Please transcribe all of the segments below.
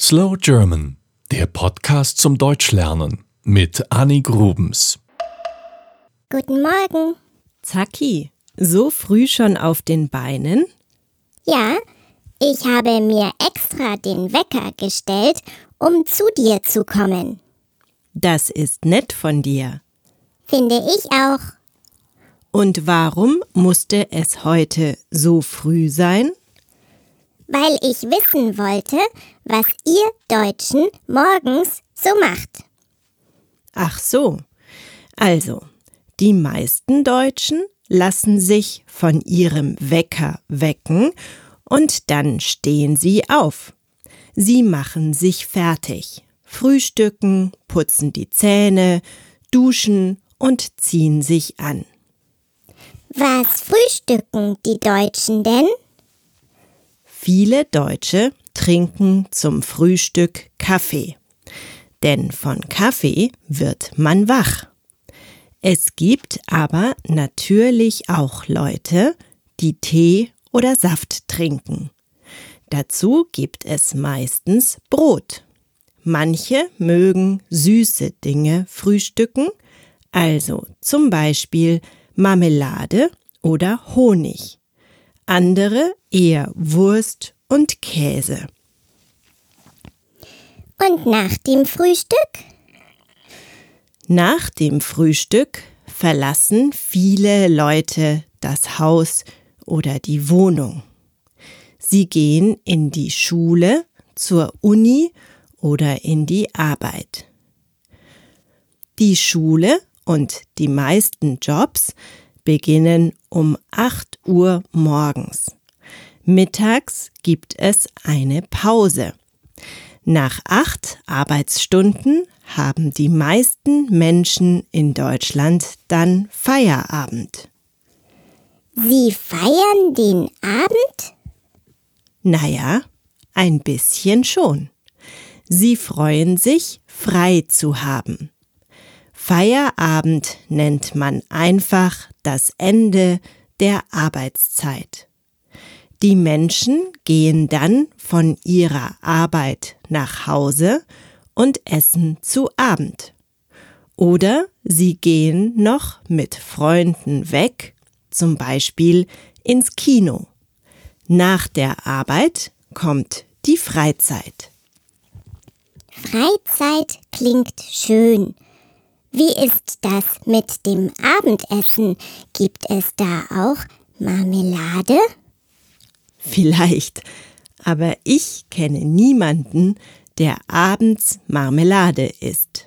Slow German, der Podcast zum Deutschlernen mit Annie Grubens. Guten Morgen. Zacki, so früh schon auf den Beinen? Ja, ich habe mir extra den Wecker gestellt, um zu dir zu kommen. Das ist nett von dir. Finde ich auch. Und warum musste es heute so früh sein? Weil ich wissen wollte, was ihr Deutschen morgens so macht. Ach so. Also, die meisten Deutschen lassen sich von ihrem Wecker wecken und dann stehen sie auf. Sie machen sich fertig, frühstücken, putzen die Zähne, duschen und ziehen sich an. Was frühstücken die Deutschen denn? Viele Deutsche trinken zum Frühstück Kaffee. Denn von Kaffee wird man wach. Es gibt aber natürlich auch Leute, die Tee oder Saft trinken. Dazu gibt es meistens Brot. Manche mögen süße Dinge frühstücken, also zum Beispiel Marmelade oder Honig. Andere eher Wurst und Käse. Und nach dem Frühstück? Nach dem Frühstück verlassen viele Leute das Haus oder die Wohnung. Sie gehen in die Schule, zur Uni oder in die Arbeit. Die Schule und die meisten Jobs beginnen um 8 Uhr morgens. Mittags gibt es eine Pause. Nach acht Arbeitsstunden haben die meisten Menschen in Deutschland dann Feierabend. Sie feiern den Abend? Naja, ein bisschen schon. Sie freuen sich, frei zu haben. Feierabend nennt man einfach das Ende der Arbeitszeit. Die Menschen gehen dann von ihrer Arbeit nach Hause und essen zu Abend. Oder sie gehen noch mit Freunden weg, zum Beispiel ins Kino. Nach der Arbeit kommt die Freizeit. Freizeit klingt schön. Wie ist das mit dem Abendessen? Gibt es da auch Marmelade? Vielleicht, aber ich kenne niemanden, der abends Marmelade isst.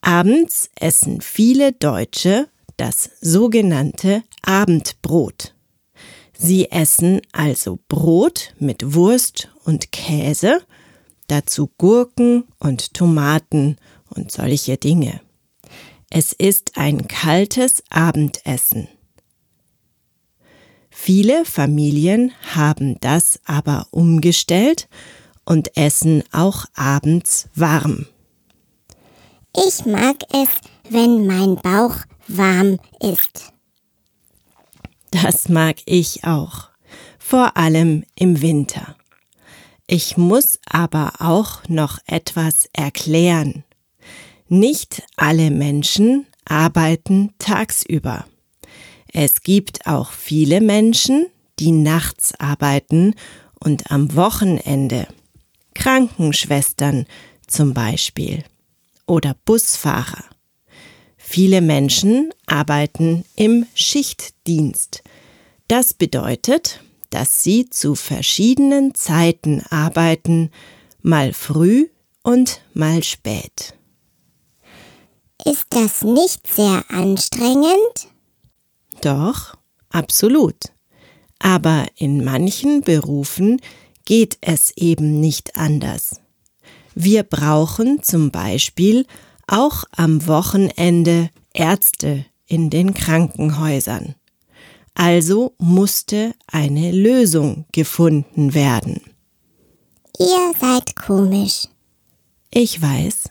Abends essen viele Deutsche das sogenannte Abendbrot. Sie essen also Brot mit Wurst und Käse, dazu Gurken und Tomaten und solche Dinge. Es ist ein kaltes Abendessen. Viele Familien haben das aber umgestellt und essen auch abends warm. Ich mag es, wenn mein Bauch warm ist. Das mag ich auch, vor allem im Winter. Ich muss aber auch noch etwas erklären. Nicht alle Menschen arbeiten tagsüber. Es gibt auch viele Menschen, die nachts arbeiten und am Wochenende. Krankenschwestern zum Beispiel oder Busfahrer. Viele Menschen arbeiten im Schichtdienst. Das bedeutet, dass sie zu verschiedenen Zeiten arbeiten, mal früh und mal spät. Ist das nicht sehr anstrengend? Doch, absolut. Aber in manchen Berufen geht es eben nicht anders. Wir brauchen zum Beispiel auch am Wochenende Ärzte in den Krankenhäusern. Also musste eine Lösung gefunden werden. Ihr seid komisch. Ich weiß.